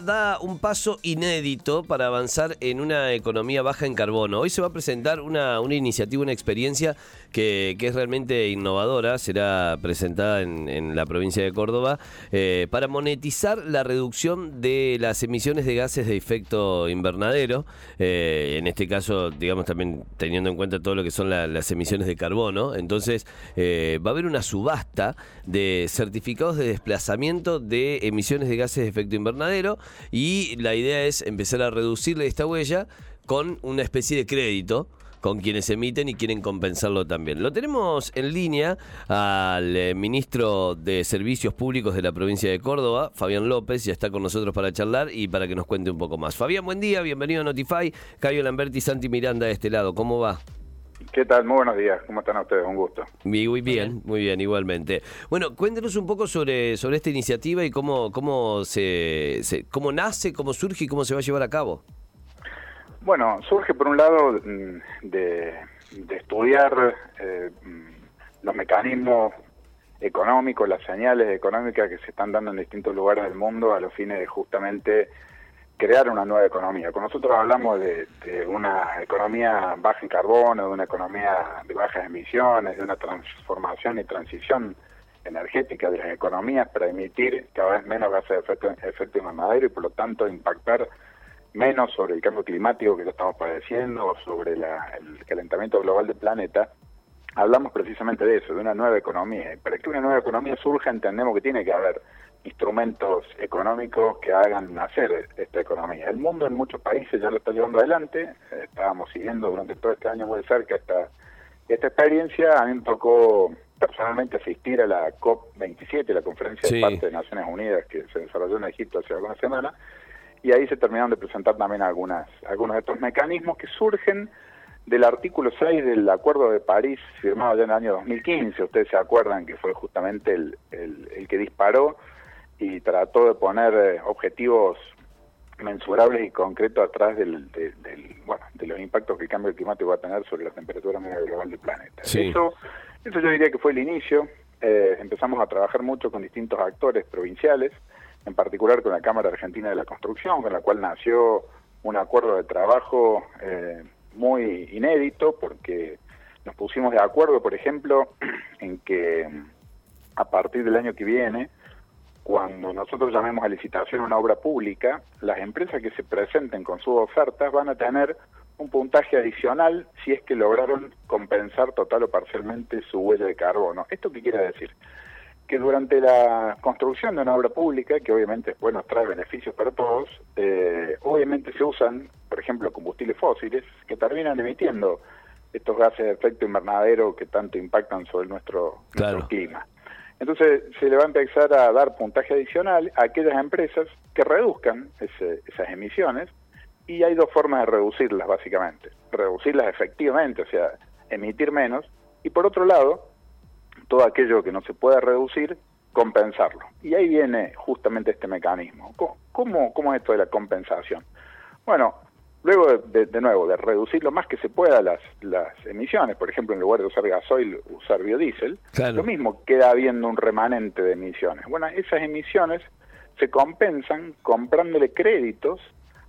Da un paso inédito para avanzar en una economía baja en carbono. Hoy se va a presentar una, una iniciativa, una experiencia que, es realmente innovadora. Será presentada en, la provincia de Córdoba eh, para monetizar la reducción de las emisiones de gases de efecto invernadero. Eh, en este caso, digamos, también teniendo en cuenta todo lo que son las emisiones de carbono. Entonces, eh, va a haber una subasta de certificados de desplazamiento de emisiones de gases de efecto invernadero y la idea es empezar a reducirle esta huella con una especie de crédito con quienes emiten y quieren compensarlo también. Lo tenemos en línea al eh, ministro de Servicios Públicos de la provincia de Córdoba, Fabián López, ya está con nosotros para charlar y para que nos cuente un poco más. Fabián, buen día, bienvenido a Notify. Cayo Lamberti Santi Miranda de este lado, ¿cómo va? ¿Qué tal? Muy buenos días. ¿Cómo están ustedes? Un gusto. Muy bien, muy bien, igualmente. Bueno, cuéntenos un poco sobre, sobre esta iniciativa y cómo, cómo, se, cómo nace, cómo surge y cómo se va a llevar a cabo. Bueno, surge por un lado mm, de, estudiar eh, mm, los mecanismos económicos, las señales económicas que se están dando en distintos lugares del mundo a los fines de justamente crear una nueva economía. Con nosotros hablamos de, una economía baja en carbono, de una economía de bajas emisiones, de una transformación y transición energética de las economías para emitir cada vez menos gases de efecto, efecto invernadero y por lo tanto impactar menos sobre el cambio climático que lo estamos padeciendo sobre el calentamiento global del planeta, hablamos precisamente de eso, de una nueva economía. Y para que una nueva economía surja entendemos que tiene que haber instrumentos económicos que hagan nacer esta economía. El mundo en muchos países ya lo está llevando adelante, estábamos siguiendo durante todo este año muy cerca esta, esta experiencia, a mí me tocó personalmente asistir a la COP27, la conferencia de parte de Naciones Unidas que se desarrolló en Egipto hace algunas semanas, y ahí se terminaron de presentar también algunas, algunos de estos mecanismos que surgen del artículo 6 del Acuerdo de París firmado ya en el año 2015. Ustedes se acuerdan que fue justamente el, el que disparó y trató de poner eh, objetivos mensurables y concretos atrás del, bueno, de los impactos que el cambio climático va a tener sobre la temperatura media global del planeta. Eso, eso yo diría que fue el inicio. Eh, empezamos a trabajar mucho con distintos actores provinciales, en particular con la Cámara Argentina de la Construcción, con la cual nació un acuerdo de trabajo eh, muy inédito, porque nos pusimos de acuerdo, por ejemplo, en que a partir del año que viene, cuando nosotros llamemos a licitación una obra pública, las empresas que se presenten con sus ofertas van a tener un puntaje adicional si es que lograron compensar total o parcialmente su huella de carbono. ¿Esto qué quiere decir? Que durante la construcción de una obra pública, que obviamente bueno, trae beneficios para todos, eh, obviamente se usan, por ejemplo, combustibles fósiles que terminan emitiendo estos gases de efecto invernadero que tanto impactan sobre nuestro, nuestro clima. Entonces se le va a empezar a dar puntaje adicional a aquellas empresas que reduzcan esas emisiones y hay dos formas de reducirlas básicamente. Reducirlas efectivamente, o sea, emitir menos y por otro lado, todo aquello que no se pueda reducir, compensarlo. Y ahí viene justamente este mecanismo. ¿Cómo, cómo es esto de la compensación? Bueno, Luego, de, de, nuevo, de reducir lo más que se pueda las, las emisiones, por ejemplo, en lugar de usar gasoil, usar biodiesel, lo mismo queda habiendo un remanente de emisiones. Bueno, esas emisiones se compensan comprándole créditos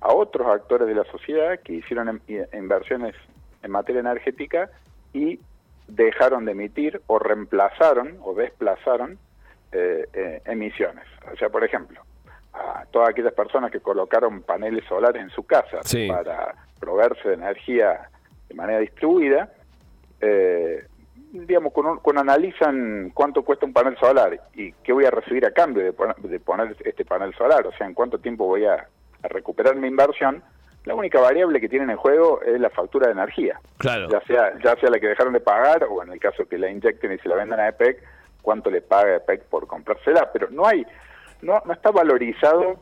a otros actores de la sociedad que hicieron em, inversiones en materia energética y dejaron de emitir o reemplazaron o desplazaron eh, eh, emisiones. O sea, por ejemplo, a todas aquellas personas que colocaron paneles solares en su casa para proveerse de energía de manera distribuida, eh, digamos, cuando, analizan cuánto cuesta un panel solar y qué voy a recibir a cambio de poner, este panel solar, o sea, en cuánto tiempo voy a, recuperar mi inversión, la única variable que tienen en juego es la factura de energía. Claro. Ya sea, ya sea la que dejaron de pagar o en el caso que la inyecten y se la vendan a EPEC, cuánto le paga EPEC por comprársela, pero no hay no, no está valorizado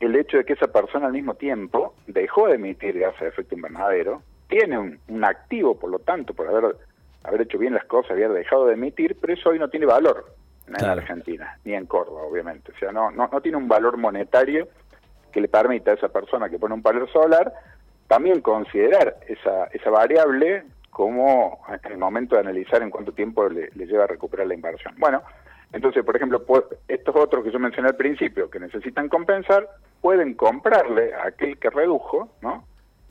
el hecho de que esa persona al mismo tiempo dejó de emitir gases de efecto invernadero, tiene un, activo, por lo tanto, por haber, haber hecho bien las cosas, haber dejado de emitir, pero eso hoy no tiene valor en Argentina, ni en Córdoba, obviamente. O sea, no, no, no tiene un valor monetario que le permita a esa persona que pone un panel solar también considerar esa, esa variable como en el momento de analizar en cuánto tiempo le, lleva a recuperar la inversión. Bueno, entonces, por ejemplo, estos otros que yo mencioné al principio, que necesitan compensar, pueden comprarle a aquel que redujo, ¿no?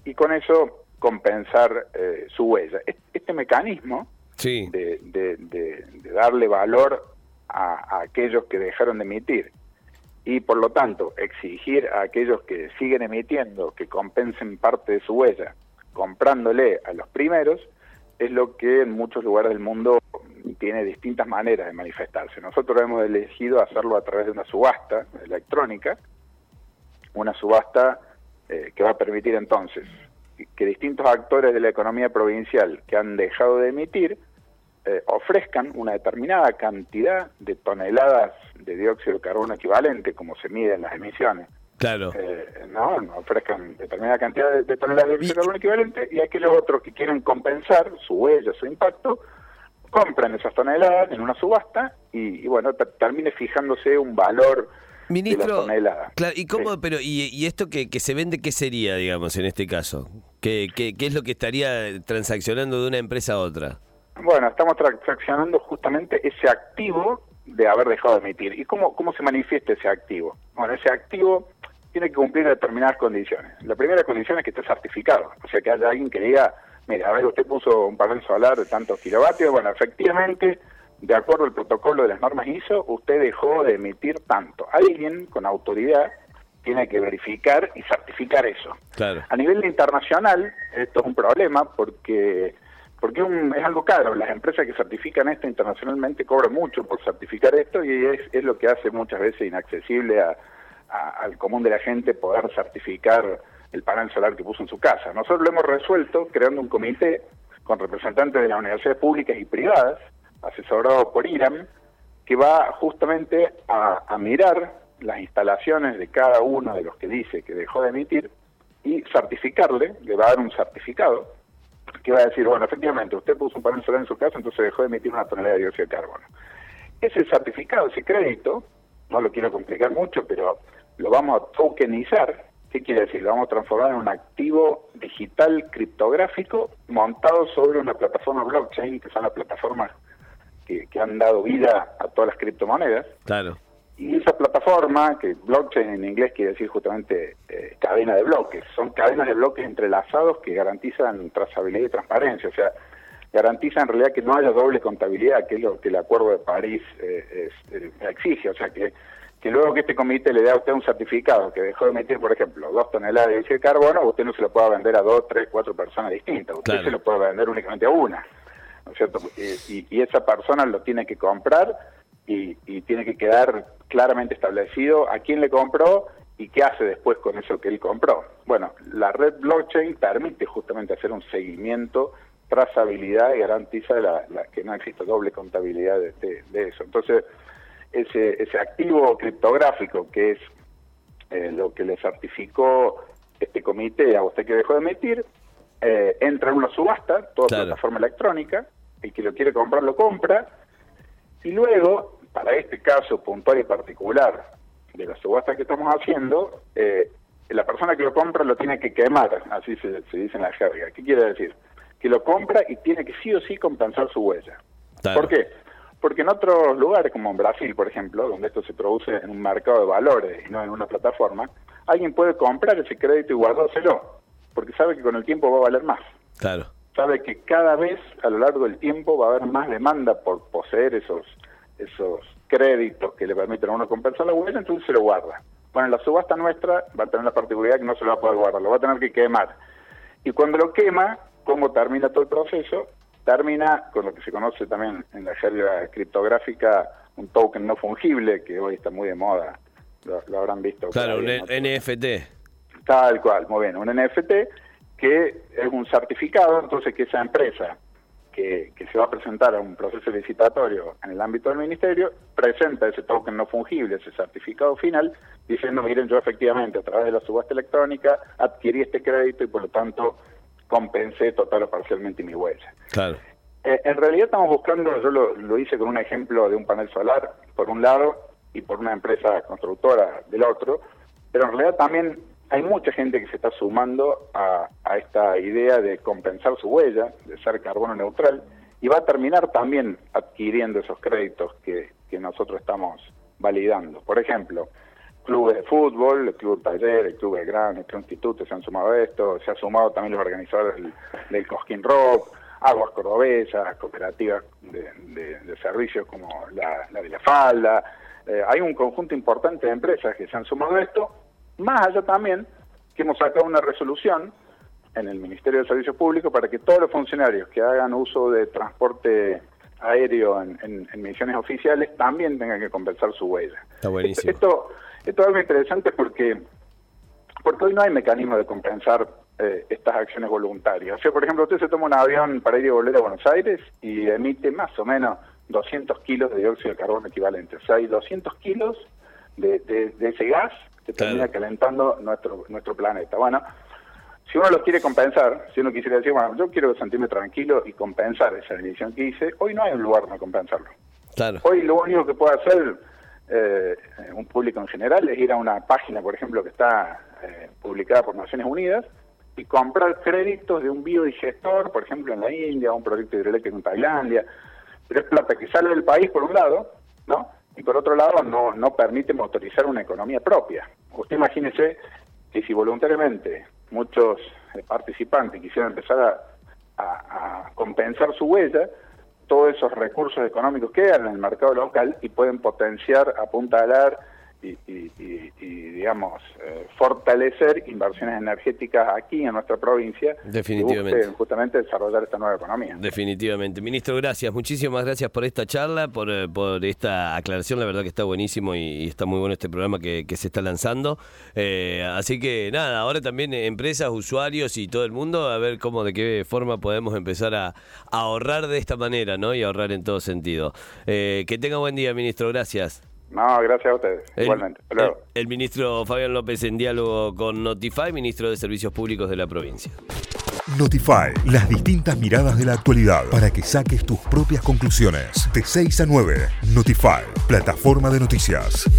Y con eso compensar eh, su huella. Este mecanismo de, darle valor a, aquellos que dejaron de emitir y por lo tanto exigir a aquellos que siguen emitiendo que compensen parte de su huella comprándole a los primeros es lo que en muchos lugares del mundo tiene distintas maneras de manifestarse. Nosotros hemos elegido hacerlo a través de una subasta electrónica, una subasta eh, que va a permitir entonces que distintos actores de la economía provincial que han dejado de emitir eh, ofrezcan una determinada cantidad de toneladas de dióxido de carbono equivalente, como se miden las emisiones. Claro. Eh, no, ofrezcan determinada cantidad de, toneladas de dióxido de carbono equivalente y aquellos otros que quieren compensar su huella, su impacto, compran esas toneladas en una subasta y, bueno, termine fijándose un valor Ministro, Claro, ¿y cómo, pero, y, esto que, que, se vende, qué sería, digamos, en este caso? ¿Qué, qué, qué es lo que estaría transaccionando de una empresa a otra? Bueno, estamos transaccionando justamente ese activo de haber dejado de emitir. ¿Y cómo, cómo se manifiesta ese activo? Bueno, ese activo tiene que cumplir determinadas condiciones. La primera condición es que esté certificado, o sea, que haya alguien que diga, mira, a ver, usted puso un panel solar de tantos kilovatios, bueno, efectivamente, de acuerdo al protocolo de las normas ISO, usted dejó de emitir tanto. Alguien con autoridad tiene que verificar y certificar eso. Claro. A nivel internacional, esto es un problema porque porque es algo caro. Las empresas que certifican esto internacionalmente cobran mucho por certificar esto y es, lo que hace muchas veces inaccesible al común de la gente poder certificar el panel solar que puso en su casa. Nosotros lo hemos resuelto creando un comité con representantes de las universidades públicas y privadas, asesorado por IRAM, que va justamente a mirar las instalaciones de cada uno de los que dice que dejó de emitir y certificarle, le va a dar un certificado que va a decir, bueno, efectivamente, usted puso un panel solar en su casa, entonces dejó de emitir una tonelada de dióxido de carbono. Ese certificado, ese crédito, no lo quiero complicar mucho, pero lo vamos a tokenizar. ¿Qué quiere decir? Lo vamos a transformar en un activo digital criptográfico montado sobre una plataforma blockchain, que son las plataformas que, que han dado vida a todas las criptomonedas. Claro. Y esa plataforma, que blockchain en inglés quiere decir justamente eh, cadena de bloques, son cadenas de bloques entrelazados que garantizan trazabilidad y transparencia, o sea, garantizan en realidad que no haya doble contabilidad, que es lo que el Acuerdo de París eh, eh, exige, o sea, que, que luego que este comité le dé a usted un certificado que dejó de emitir, por ejemplo, dos toneladas de dióxido de carbono, usted no se lo pueda vender a dos, tres, cuatro personas distintas, usted se lo puede vender únicamente a una, ¿no es cierto? y, y esa persona lo tiene que comprar y, tiene que quedar claramente establecido a quién le compró y qué hace después con eso que él compró. Bueno, la red blockchain permite justamente hacer un seguimiento, trazabilidad y garantiza la, que no exista doble contabilidad de, eso. Entonces, ese, ese activo criptográfico que es eh, lo que le certificó este comité a usted que dejó de emitir, eh, entra en una subasta, toda plataforma electrónica, el que lo quiere comprar lo compra, y luego, para este caso puntual y particular de la subasta que estamos haciendo, eh, la persona que lo compra lo tiene que quemar, así se, dice en la jerga. ¿Qué quiere decir? Que lo compra y tiene que sí o sí compensar su huella. ¿Por qué? Porque en otros lugares, como en Brasil, por ejemplo, donde esto se produce en un mercado de valores y no en una plataforma, alguien puede comprar ese crédito y guardárselo, porque sabe que con el tiempo va a valer más. Claro sabe que cada vez a lo largo del tiempo va a haber más demanda por poseer esos esos créditos que le permiten a uno compensar la huella, entonces se lo guarda. Bueno, la subasta nuestra va a tener la particularidad que no se lo va a poder guardar, lo va a tener que quemar. Y cuando lo quema, ¿cómo termina todo el proceso? Termina con lo que se conoce también en la jerga criptográfica, un token no fungible, que hoy está muy de moda, lo, habrán visto. Claro, un NFT. Tal cual, muy bien, un NFT que es un certificado, entonces que esa empresa que, se va a presentar a un proceso licitatorio en el ámbito del ministerio, presenta ese token no fungible, ese certificado final, diciendo, miren, yo efectivamente a través de la subasta electrónica adquirí este crédito y por lo tanto compensé total o parcialmente mi huella. Claro. Eh, en realidad estamos buscando, yo lo, lo hice con un ejemplo de un panel solar, por un lado, y por una empresa constructora del otro, pero en realidad también hay mucha gente que se está sumando a, esta idea de compensar su huella, de ser carbono neutral, y va a terminar también adquiriendo esos créditos que, nosotros estamos validando. Por ejemplo, clubes de fútbol, el Club Taller, el Club Gran, el Club Instituto se han sumado a esto, se han sumado también los organizadores del, Cosquín Rock, Aguas Cordobesas, cooperativas de, servicios como la, de la Falda. Eh, hay un conjunto importante de empresas que se han sumado a esto más allá también que hemos sacado una resolución en el Ministerio de Servicios Públicos para que todos los funcionarios que hagan uso de transporte aéreo en, misiones oficiales también tengan que compensar su huella. Está buenísimo. Esto, esto es algo interesante porque, porque hoy no hay mecanismo de compensar eh, estas acciones voluntarias. O sea, por ejemplo, usted se toma un avión para ir y volver a Buenos Aires y emite más o menos 200 kilos de dióxido de carbono equivalente. O sea, hay 200 kilos de, de ese gas que termina calentando nuestro, nuestro planeta. Bueno, si uno lo quiere compensar, si uno quisiera decir, bueno, yo quiero sentirme tranquilo y compensar esa emisión que hice, hoy no hay un lugar para compensarlo. Claro. Hoy lo único que puede hacer eh, un público en general es ir a una página, por ejemplo, que está eh, publicada por Naciones Unidas y comprar créditos de un biodigestor, por ejemplo, en la India, un proyecto hidroeléctrico en Tailandia. Pero es plata que sale del país, por un lado, ¿no? y por otro lado no, no permite motorizar una economía propia. Usted imagínese que si voluntariamente muchos eh, participantes quisieran empezar a, compensar su huella, todos esos recursos económicos quedan en el mercado local y pueden potenciar, apuntalar y, digamos, eh, fortalecer inversiones energéticas aquí en nuestra provincia. Definitivamente. justamente desarrollar esta nueva economía. Definitivamente. Ministro, gracias. Muchísimas gracias por esta charla, por, eh, por esta aclaración. La verdad que está buenísimo y, está muy bueno este programa que, se está lanzando. Eh, así que nada, ahora también empresas, usuarios y todo el mundo a ver cómo, de qué forma podemos empezar a, ahorrar de esta manera, ¿no? Y ahorrar en todo sentido. que tenga buen día, ministro. Gracias. No, gracias a ustedes. Igualmente. El, ministro Fabián López en diálogo con Notify, ministro de Servicios Públicos de la provincia. Notify, las distintas miradas de la actualidad para que saques tus propias conclusiones. De 6 a 9, Notify, plataforma de noticias.